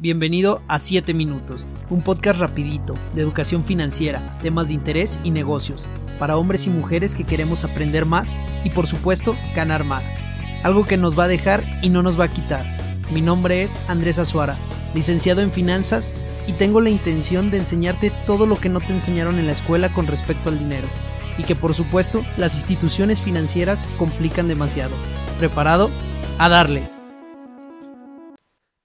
Bienvenido a 7 Minutos, un podcast rapidito de educación financiera, temas de interés y negocios, para hombres y mujeres que queremos aprender más y por supuesto ganar más. Algo que nos va a dejar y no nos va a quitar. Mi nombre es Andrés Azuara, licenciado en finanzas y tengo la intención de enseñarte todo lo que no te enseñaron en la escuela con respecto al dinero y que por supuesto las instituciones financieras complican demasiado. ¿Preparado? A darle.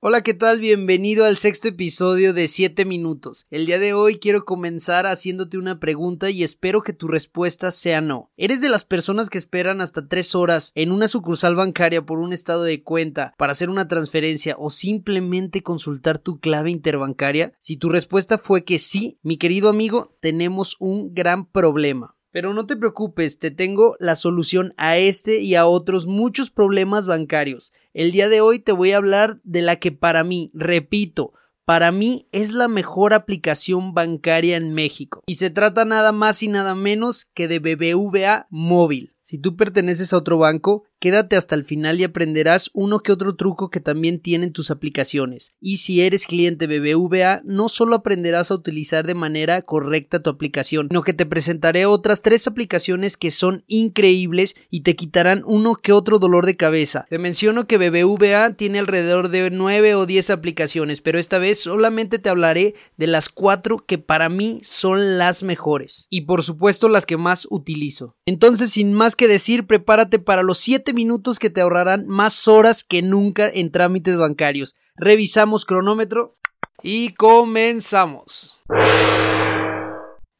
Hola, ¿qué tal? Bienvenido al sexto episodio de 7 minutos. El día de hoy quiero comenzar haciéndote una pregunta y espero que tu respuesta sea no. ¿Eres de las personas que esperan hasta 3 horas en una sucursal bancaria por un estado de cuenta para hacer una transferencia o simplemente consultar tu clave interbancaria? Si tu respuesta fue que sí, mi querido amigo, tenemos un gran problema. Pero no te preocupes, te tengo la solución a este y a otros muchos problemas bancarios. El día de hoy te voy a hablar de la que para mí, repito, para mí es la mejor aplicación bancaria en México. Y se trata nada más y nada menos que de BBVA Móvil. Si tú perteneces a otro banco, quédate hasta el final y aprenderás uno que otro truco que también tienen tus aplicaciones. Y si eres cliente BBVA, no solo aprenderás a utilizar de manera correcta tu aplicación, sino que te presentaré otras tres aplicaciones que son increíbles y te quitarán uno que otro dolor de cabeza. Te menciono que BBVA tiene alrededor de 9 o 10 aplicaciones, pero esta vez solamente te hablaré de las cuatro que para mí son las mejores. Y por supuesto las que más utilizo. Entonces, sin más que decir, prepárate para los 7 minutos que te ahorrarán más horas que nunca en trámites bancarios. Revisamos cronómetro y comenzamos.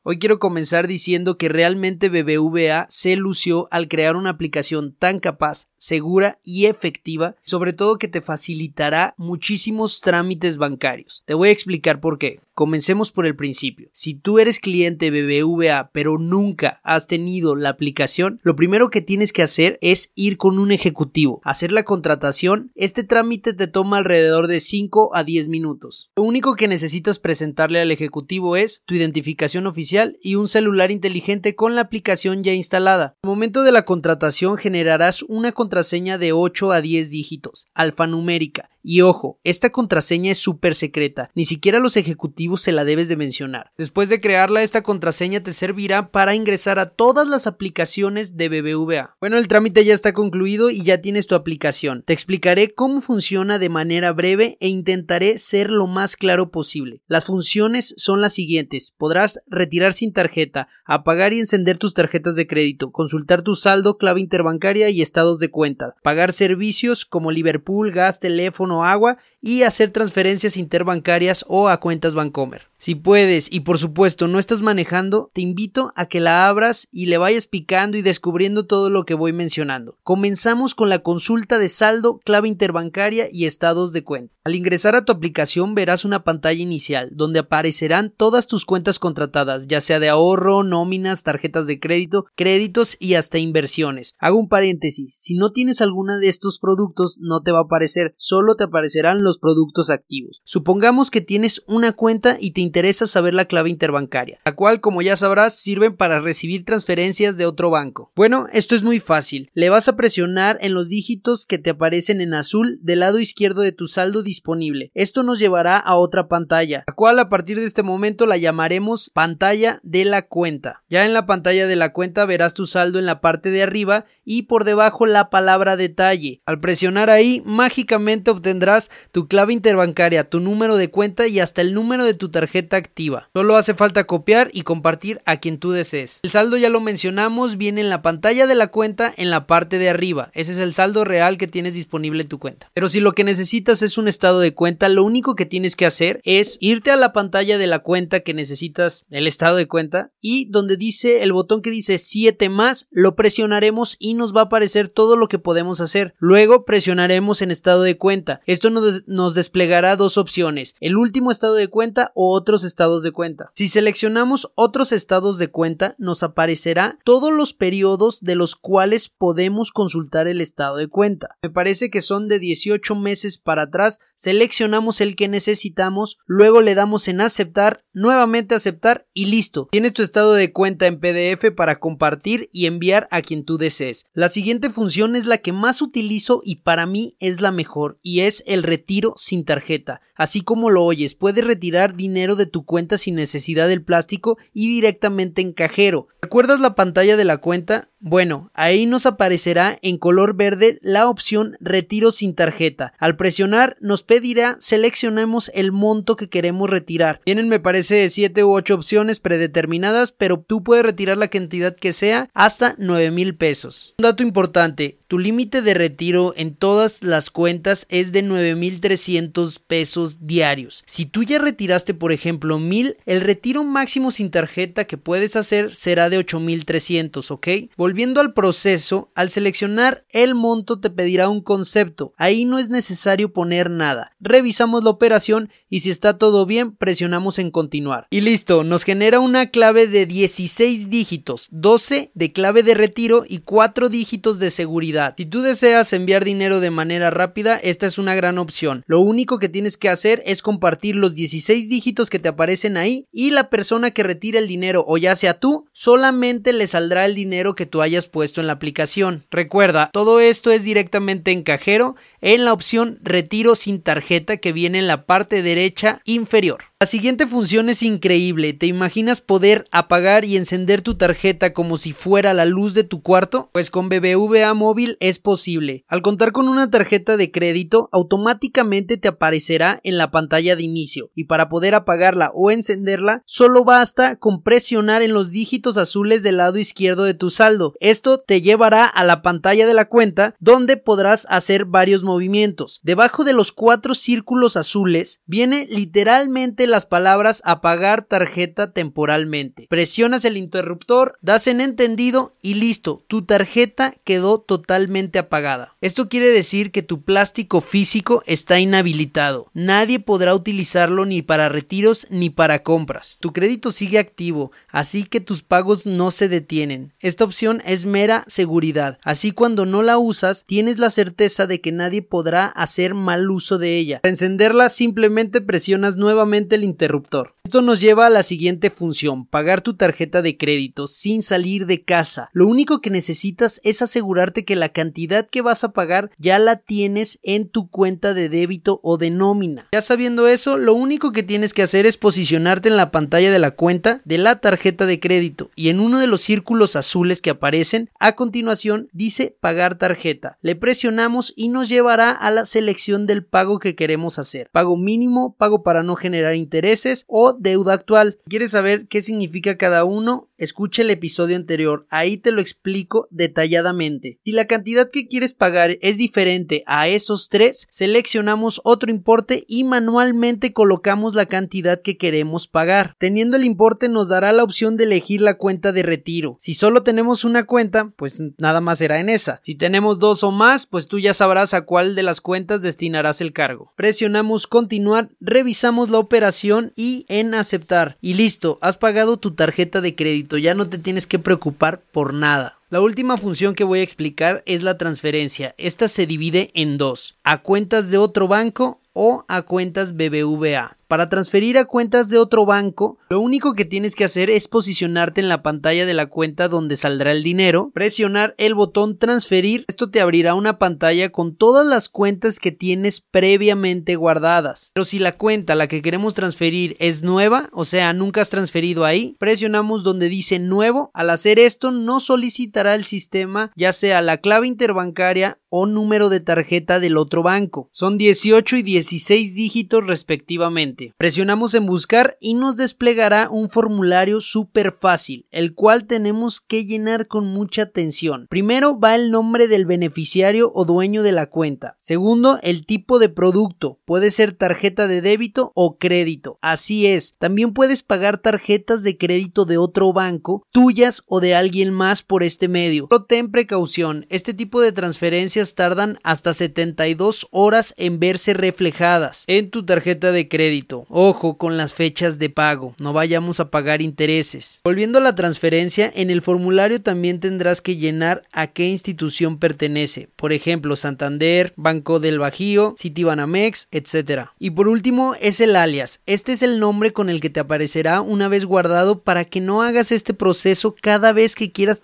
Hoy quiero comenzar diciendo que realmente BBVA se lució al crear una aplicación tan capaz, segura y efectiva, sobre todo que te facilitará muchísimos trámites bancarios. Te voy a explicar por qué. Comencemos por el principio. Si tú eres cliente BBVA pero nunca has tenido la aplicación, lo primero que tienes que hacer es ir con un ejecutivo, hacer la contratación. Este trámite te toma alrededor de 5 a 10 minutos. Lo único que necesitas presentarle al ejecutivo es tu identificación oficial y un celular inteligente con la aplicación ya instalada. Al momento de la contratación generarás una contraseña de 8 a 10 dígitos, alfanumérica, y ojo, esta contraseña es súper secreta, ni siquiera los ejecutivos se la debes de mencionar. Después de crearla, esta contraseña te servirá para ingresar a todas las aplicaciones de BBVA. Bueno, el trámite ya está concluido y ya tienes tu aplicación. Te explicaré cómo funciona de manera breve e intentaré ser lo más claro posible. Las funciones son las siguientes. Podrás retirar sin tarjeta, apagar y encender tus tarjetas de crédito, consultar tu saldo, clave interbancaria y estados de cuenta, pagar servicios como Liverpool, gas, teléfono, agua y hacer transferencias interbancarias o a cuentas Bancomer. Si puedes y por supuesto no estás manejando, te invito a que la abras y le vayas picando y descubriendo todo lo que voy mencionando. Comenzamos con la consulta de saldo, clave interbancaria y estados de cuenta. Al ingresar a tu aplicación verás una pantalla inicial donde aparecerán todas tus cuentas contratadas, ya sea de ahorro, nóminas, tarjetas de crédito, créditos y hasta inversiones. Hago un paréntesis, si no tienes alguna de estos productos no te va a aparecer, solo te aparecerán los productos activos. Supongamos que tienes una cuenta y te interesa saber la clave interbancaria, la cual, como ya sabrás, sirven para recibir transferencias de otro banco. Bueno, esto es muy fácil. Le vas a presionar en los dígitos que te aparecen en azul del lado izquierdo de tu saldo disponible. Esto nos llevará a otra pantalla, la cual a partir de este momento la llamaremos pantalla de la cuenta. Ya en la pantalla de la cuenta verás tu saldo en la parte de arriba y por debajo la palabra detalle. Al presionar ahí, mágicamente obtendrás tu clave interbancaria, tu número de cuenta y hasta el número de tu tarjeta activa. Solo hace falta copiar y compartir a quien tú desees. El saldo ya lo mencionamos, viene en la pantalla de la cuenta en la parte de arriba. Ese es el saldo real que tienes disponible en tu cuenta. Pero si lo que necesitas es un estado de cuenta, lo único que tienes que hacer es irte a la pantalla de la cuenta que necesitas, el estado de cuenta, y donde dice el botón que dice 7 más, lo presionaremos y nos va a aparecer todo lo que podemos hacer. Luego presionaremos en estado de cuenta. Esto nos, nos desplegará dos opciones, el último estado de cuenta o otros estados de cuenta. Si seleccionamos otros estados de cuenta, nos aparecerá todos los periodos de los cuales podemos consultar el estado de cuenta. Me parece que son de 18 meses para atrás, seleccionamos el que necesitamos, luego le damos en aceptar, nuevamente aceptar y listo. Tienes tu estado de cuenta en PDF para compartir y enviar a quien tú desees. La siguiente función es la que más utilizo y para mí es la mejor y es el retiro sin tarjeta. Así como lo oyes, puedes retirar dinero de tu cuenta sin necesidad del plástico y directamente en cajero. ¿Recuerdas la pantalla de la cuenta? Bueno, ahí nos aparecerá en color verde la opción retiro sin tarjeta. Al presionar nos pedirá seleccionemos el monto que queremos retirar. Tienen me parece 7 u 8 opciones predeterminadas, pero tú puedes retirar la cantidad que sea hasta 9 mil pesos. Un dato importante, tu límite de retiro en todas las cuentas es de 9.300 pesos diarios. Si tú ya retiraste, por ejemplo, 1000, el retiro máximo sin tarjeta que puedes hacer será de 8.300, ¿ok? Volviendo al proceso, al seleccionar el monto te pedirá un concepto. Ahí no es necesario poner nada. Revisamos la operación y si está todo bien, presionamos en continuar. Y listo, nos genera una clave de 16 dígitos, 12 de clave de retiro y 4 dígitos de seguridad si tú deseas enviar dinero de manera rápida, esta es una gran opción. Lo único que tienes que hacer es compartir los 16 dígitos que te aparecen ahí y la persona que retire el dinero o ya sea tú, solamente le saldrá el dinero que tú hayas puesto en la aplicación. Recuerda, todo esto es directamente en cajero en la opción retiro sin tarjeta que viene en la parte derecha inferior. La siguiente función es increíble. ¿Te imaginas poder apagar y encender tu tarjeta como si fuera la luz de tu cuarto? Pues con BBVA móvil es posible. Al contar con una tarjeta de crédito, automáticamente te aparecerá en la pantalla de inicio y para poder apagarla o encenderla, solo basta con presionar en los dígitos azules del lado izquierdo de tu saldo. Esto te llevará a la pantalla de la cuenta donde podrás hacer varios movimientos. Debajo de los cuatro círculos azules viene literalmente las palabras apagar tarjeta temporalmente. Presionas el interruptor, das en entendido y listo, tu tarjeta quedó totalmente apagada. Esto quiere decir que tu plástico físico está inhabilitado. Nadie podrá utilizarlo ni para retiros ni para compras. Tu crédito sigue activo, así que tus pagos no se detienen. Esta opción es mera seguridad, así cuando no la usas tienes la certeza de que nadie podrá hacer mal uso de ella. Para encenderla simplemente presionas nuevamente el interruptor. Esto nos lleva a la siguiente función, pagar tu tarjeta de crédito sin salir de casa. Lo único que necesitas es asegurarte que la cantidad que vas a pagar ya la tienes en tu cuenta de débito o de nómina. Ya sabiendo eso, lo único que tienes que hacer es posicionarte en la pantalla de la cuenta de la tarjeta de crédito y en uno de los círculos azules que aparecen a continuación dice pagar tarjeta. Le presionamos y nos llevará a la selección del pago que queremos hacer. Pago mínimo, pago para no generar intereses o deuda actual. ¿Quieres saber qué significa cada uno? Escucha el episodio anterior, ahí te lo explico detalladamente. Si la cantidad que quieres pagar es diferente a esos tres, seleccionamos otro importe y manualmente colocamos la cantidad que queremos pagar. Teniendo el importe nos dará la opción de elegir la cuenta de retiro. Si solo tenemos una cuenta, pues nada más será en esa. Si tenemos dos o más, pues tú ya sabrás a cuál de las cuentas destinarás el cargo. Presionamos continuar, revisamos la operación y en aceptar. Y listo, has pagado tu tarjeta de crédito, ya no te tienes que preocupar por nada. La última función que voy a explicar es la transferencia. Esta se divide en dos, a cuentas de otro banco o a cuentas BBVA. Para transferir a cuentas de otro banco, lo único que tienes que hacer es posicionarte en la pantalla de la cuenta donde saldrá el dinero, presionar el botón transferir, esto te abrirá una pantalla con todas las cuentas que tienes previamente guardadas. Pero si la cuenta a la que queremos transferir es nueva, o sea, nunca has transferido ahí, presionamos donde dice nuevo. Al hacer esto, no solicitará el sistema ya sea la clave interbancaria o número de tarjeta del otro banco. Son 18 y 16 dígitos respectivamente. Presionamos en buscar y nos desplegará un formulario súper fácil, el cual tenemos que llenar con mucha atención. Primero va el nombre del beneficiario o dueño de la cuenta. Segundo, el tipo de producto. Puede ser tarjeta de débito o crédito. Así es. También puedes pagar tarjetas de crédito de otro banco, tuyas o de alguien más por este medio. Pero ten precaución. Este tipo de transferencias tardan hasta 72 horas en verse reflejadas en tu tarjeta de crédito. Ojo con las fechas de pago, no vayamos a pagar intereses. Volviendo a la transferencia, en el formulario también tendrás que llenar a qué institución pertenece, por ejemplo Santander, Banco del Bajío, Citibanamex, etc. Y por último es el alias, este es el nombre con el que te aparecerá una vez guardado para que no hagas este proceso cada vez que quieras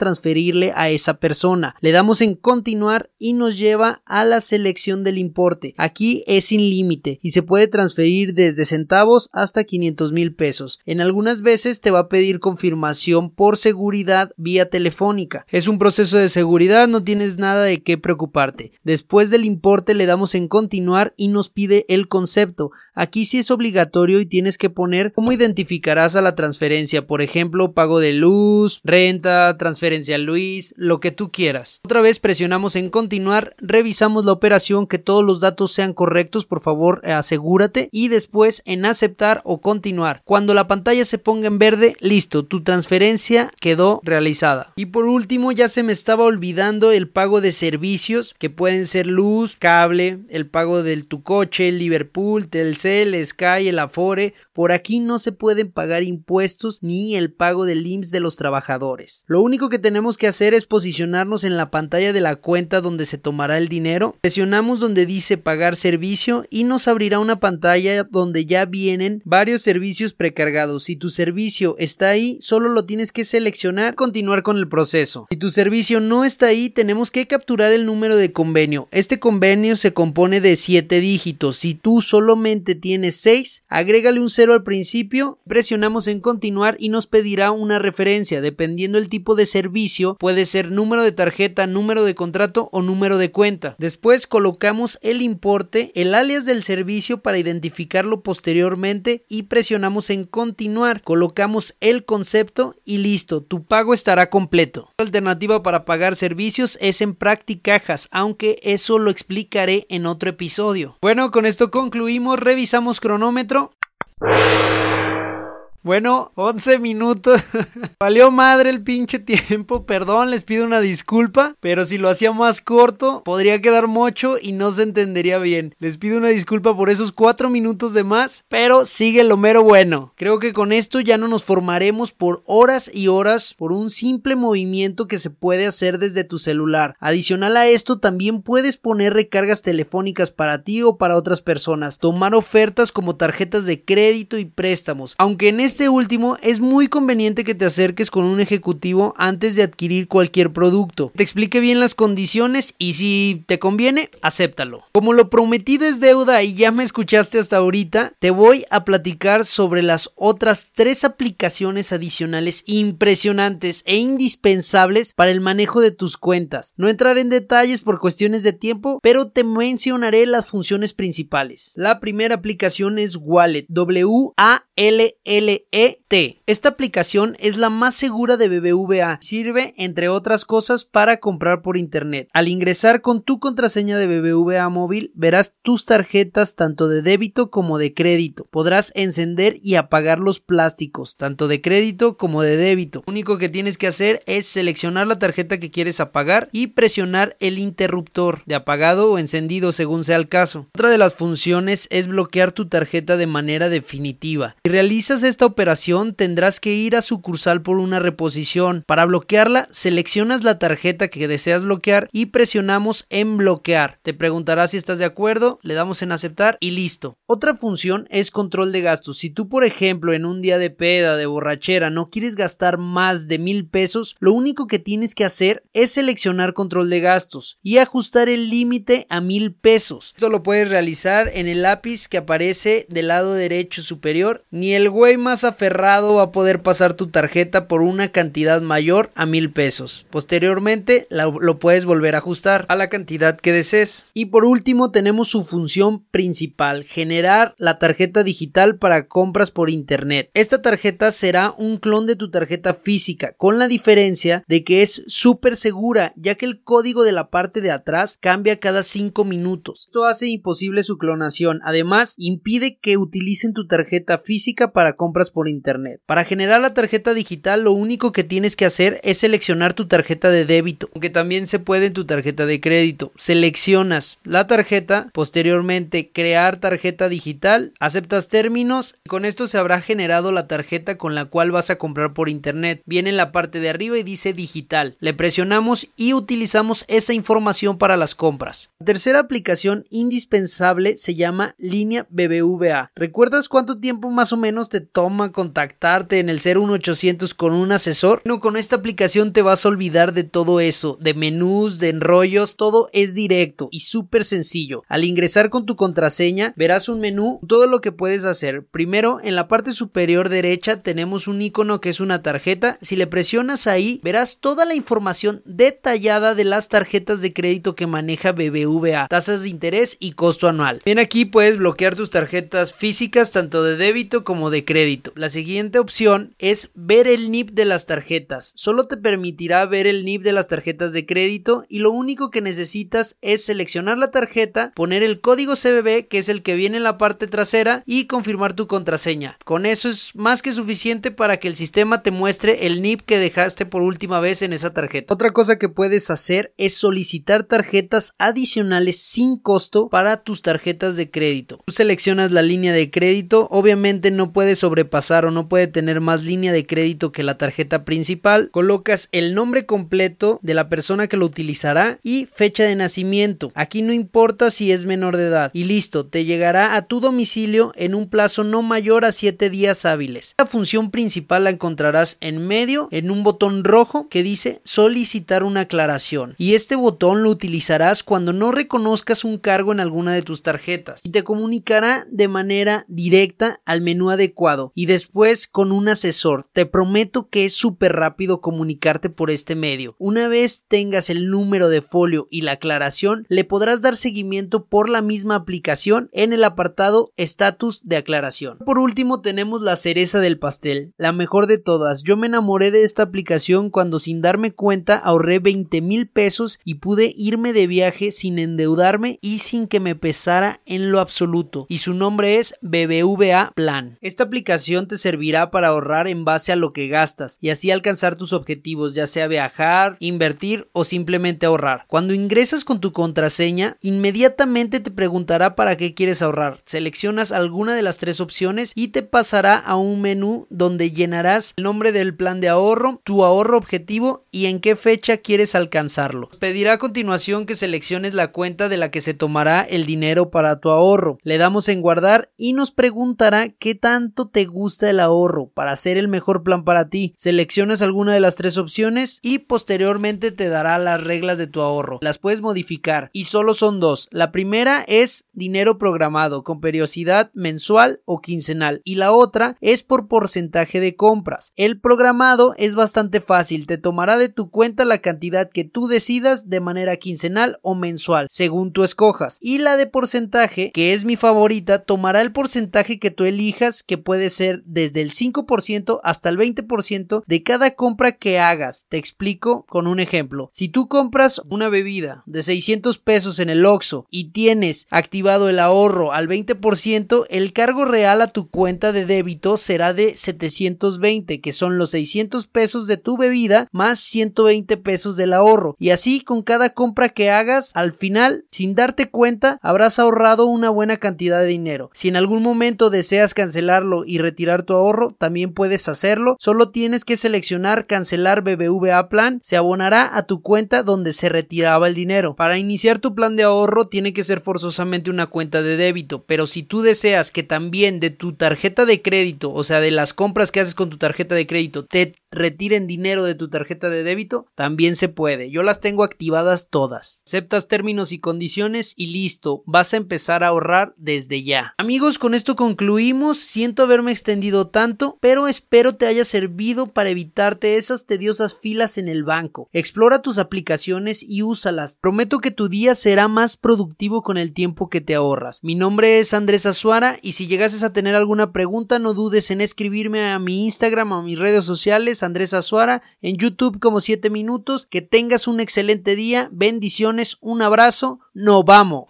a esa persona. Le damos en continuar y nos lleva a la selección del importe. Aquí es sin límite y se puede transferir desde centavos hasta 500 mil pesos. En algunas veces te va a pedir confirmación por seguridad vía telefónica. Es un proceso de seguridad, no tienes nada de qué preocuparte. Después del importe le damos en continuar y nos pide el concepto. Aquí sí es obligatorio y tienes que poner cómo identificarás a la transferencia, por ejemplo, pago de luz, renta, transferencia a Luis, lo que tú quieras. Otra vez presionamos en continuar, revisamos la operación, que todos los datos sean correctos, por favor asegúrate y después en aceptar o continuar. Cuando la pantalla se ponga en verde, listo, tu transferencia quedó realizada. Y por último, ya se me estaba olvidando el pago de servicios que pueden ser luz, cable, el pago del tu coche, Liverpool, Telcel, Sky, el Afore. Por aquí no se pueden pagar impuestos ni el pago del IMSS de los trabajadores. Lo único que tenemos que hacer es posicionarnos en la pantalla de la cuenta donde se tomará el dinero. Presionamos donde dice pagar servicio y nos abrirá una pantalla donde ya vienen varios servicios precargados. Si tu servicio está ahí, solo lo tienes que seleccionar, continuar con el proceso. Si tu servicio no está ahí, tenemos que capturar el número de convenio. Este convenio se compone de 7 dígitos. Si tú solamente tienes 6, agrégale un 0 al principio, presionamos en continuar y nos pedirá una referencia. Dependiendo el tipo de servicio, puede ser número de tarjeta, número de contrato o número de cuenta. Después colocamos el importe, el alias del servicio para identificarlo posteriormente y presionamos en continuar. Colocamos el concepto y listo, tu pago estará completo. La alternativa para pagar servicios es en Practicajas, aunque eso lo explicaré en otro episodio. Bueno, con esto concluimos, revisamos cronómetro. Bueno, 11 minutos. Valió madre el pinche tiempo. Perdón, les pido una disculpa. Pero si lo hacía más corto, podría quedar mucho y no se entendería bien. Les pido una disculpa por esos 4 minutos de más. Pero sigue lo mero bueno. Creo que con esto ya no nos formaremos por horas y horas por un simple movimiento que se puede hacer desde tu celular. Adicional a esto, también puedes poner recargas telefónicas para ti o para otras personas. Tomar ofertas como tarjetas de crédito y préstamos. Aunque en este este último es muy conveniente que te acerques con un ejecutivo antes de adquirir cualquier producto. Te explique bien las condiciones y si te conviene, acéptalo. Como lo prometido es deuda y ya me escuchaste hasta ahorita, te voy a platicar sobre las otras tres aplicaciones adicionales impresionantes e indispensables para el manejo de tus cuentas. No entraré en detalles por cuestiones de tiempo, pero te mencionaré las funciones principales. La primera aplicación es Wallet, W-A-L-L ET. Esta aplicación es la más segura de BBVA. Sirve, entre otras cosas, para comprar por internet. Al ingresar con tu contraseña de BBVA móvil, verás tus tarjetas tanto de débito como de crédito. Podrás encender y apagar los plásticos, tanto de crédito como de débito. Lo único que tienes que hacer es seleccionar la tarjeta que quieres apagar y presionar el interruptor de apagado o encendido según sea el caso. Otra de las funciones es bloquear tu tarjeta de manera definitiva. Si realizas esta operación tendrás que ir a sucursal por una reposición. Para bloquearla, seleccionas la tarjeta que deseas bloquear y presionamos en bloquear. Te preguntará si estás de acuerdo, le damos en aceptar y listo. Otra función es control de gastos. Si tú, por ejemplo, en un día de peda, de borrachera, no quieres gastar más de mil pesos, lo único que tienes que hacer es seleccionar control de gastos y ajustar el límite a mil pesos. Esto lo puedes realizar en el lápiz que aparece del lado derecho superior. Ni el güey más aferrado a poder pasar tu tarjeta por una cantidad mayor a mil pesos. Posteriormente lo puedes volver a ajustar a la cantidad que desees. Y por último tenemos su función principal, generar la tarjeta digital para compras por internet. Esta tarjeta será un clon de tu tarjeta física, con la diferencia de que es súper segura, ya que el código de la parte de atrás cambia cada 5 minutos. Esto hace imposible su clonación. Además, impide que utilicen tu tarjeta física para compras por internet. Para generar la tarjeta digital lo único que tienes que hacer es seleccionar tu tarjeta de débito, aunque también se puede en tu tarjeta de crédito. Seleccionas la tarjeta, posteriormente crear tarjeta digital, aceptas términos, y con esto se habrá generado la tarjeta con la cual vas a comprar por internet. Viene en la parte de arriba y dice digital. Le presionamos y utilizamos esa información para las compras. La tercera aplicación indispensable se llama línea BBVA. ¿Recuerdas cuánto tiempo más o menos te toma contactarte en el 01800 con un asesor? No, con esta aplicación te vas a olvidar de todo eso, de menús, de enrollos, todo es directo y súper sencillo. Al ingresar con tu contraseña verás un menú, todo lo que puedes hacer. Primero, en la parte superior derecha tenemos un icono que es una tarjeta. Si le presionas ahí, verás toda la información detallada de las tarjetas de crédito que maneja BBVA, tasas de interés y costo anual. Bien aquí puedes bloquear tus tarjetas físicas tanto de débito como de crédito. La siguiente opción es ver el NIP de las tarjetas. Solo te permitirá ver el NIP de las tarjetas de crédito y lo único que necesitas es seleccionar la tarjeta, poner el código CBB que es el que viene en la parte trasera y confirmar tu contraseña. Con eso es más que suficiente para que el sistema te muestre el NIP que dejaste por última vez en esa tarjeta. Otra cosa que puedes hacer es solicitar tarjetas adicionales sin costo para tus tarjetas de crédito. Tú seleccionas la línea de crédito, obviamente no puede sobrepasar o no puede tener más línea de crédito que la tarjeta principal. Colocas el nombre completo de la persona que lo utilizará y fecha de nacimiento. Aquí no importa si es menor de edad. Y listo, te llegará a tu domicilio en un plazo no mayor a 7 días hábiles. La función principal la encontrarás en medio en un botón rojo que dice solicitar una aclaración. Y este botón lo utilizarás cuando no reconozcas un cargo en alguna de tus tarjetas y te comunicará de manera directa al menú adecuado después con un asesor. Te prometo que es súper rápido comunicarte por este medio. Una vez tengas el número de folio y la aclaración, le podrás dar seguimiento por la misma aplicación en el apartado estatus de aclaración. Por último tenemos la cereza del pastel, la mejor de todas. Yo me enamoré de esta aplicación cuando sin darme cuenta ahorré 20 mil pesos y pude irme de viaje sin endeudarme y sin que me pesara en lo absoluto. Y su nombre es BBVA Plan. Esta aplicación te servirá para ahorrar en base a lo que gastas y así alcanzar tus objetivos, ya sea viajar, invertir o simplemente ahorrar. Cuando ingresas con tu contraseña, inmediatamente te preguntará para qué quieres ahorrar. Seleccionas alguna de las tres opciones y te pasará a un menú donde llenarás el nombre del plan de ahorro, tu ahorro objetivo y en qué fecha quieres alcanzarlo. Pedirá a continuación que selecciones la cuenta de la que se tomará el dinero para tu ahorro. Le damos en guardar y nos preguntará qué tanto te gusta el ahorro para hacer el mejor plan para ti. Seleccionas alguna de las tres opciones y posteriormente te dará las reglas de tu ahorro. Las puedes modificar y solo son dos. La primera es dinero programado con periodicidad mensual o quincenal y la otra es por porcentaje de compras. El programado es bastante fácil, te tomará de tu cuenta la cantidad que tú decidas de manera quincenal o mensual, según tú escojas. Y la de porcentaje, que es mi favorita, tomará el porcentaje que tú elijas, que puede ser desde el 5% hasta el 20% de cada compra que hagas. Te explico con un ejemplo. Si tú compras una bebida de 600 pesos en el Oxxo y tienes activado el ahorro al 20%, el cargo real a tu cuenta de débito será de 720, que son los 600 pesos de tu bebida más 120 pesos del ahorro. Y así con cada compra que hagas, al final, sin darte cuenta, habrás ahorrado una buena cantidad de dinero. Si en algún momento deseas cancelarlo y retirar tu ahorro, también puedes hacerlo. Solo tienes que seleccionar cancelar BBVA plan, se abonará a tu cuenta donde se retiraba el dinero. Para iniciar tu plan de ahorro tiene que ser forzosamente una cuenta de débito, pero si tú deseas que también de tu tarjeta de crédito, o sea, de las compras que haces con tu tarjeta de crédito, te retiren dinero de tu tarjeta de débito, también se puede. Yo las tengo activadas todas. Aceptas términos y condiciones y listo, vas a empezar a ahorrar desde ya. Amigos, con esto concluimos. Siento haberme tanto, pero espero te haya servido para evitarte esas tediosas filas en el banco. Explora tus aplicaciones y úsalas. Prometo que tu día será más productivo con el tiempo que te ahorras. Mi nombre es Andrés Azuara y si llegases a tener alguna pregunta no dudes en escribirme a mi Instagram o a mis redes sociales Andrés Azuara en YouTube como 7 minutos. Que tengas un excelente día. Bendiciones. Un abrazo. No vamos.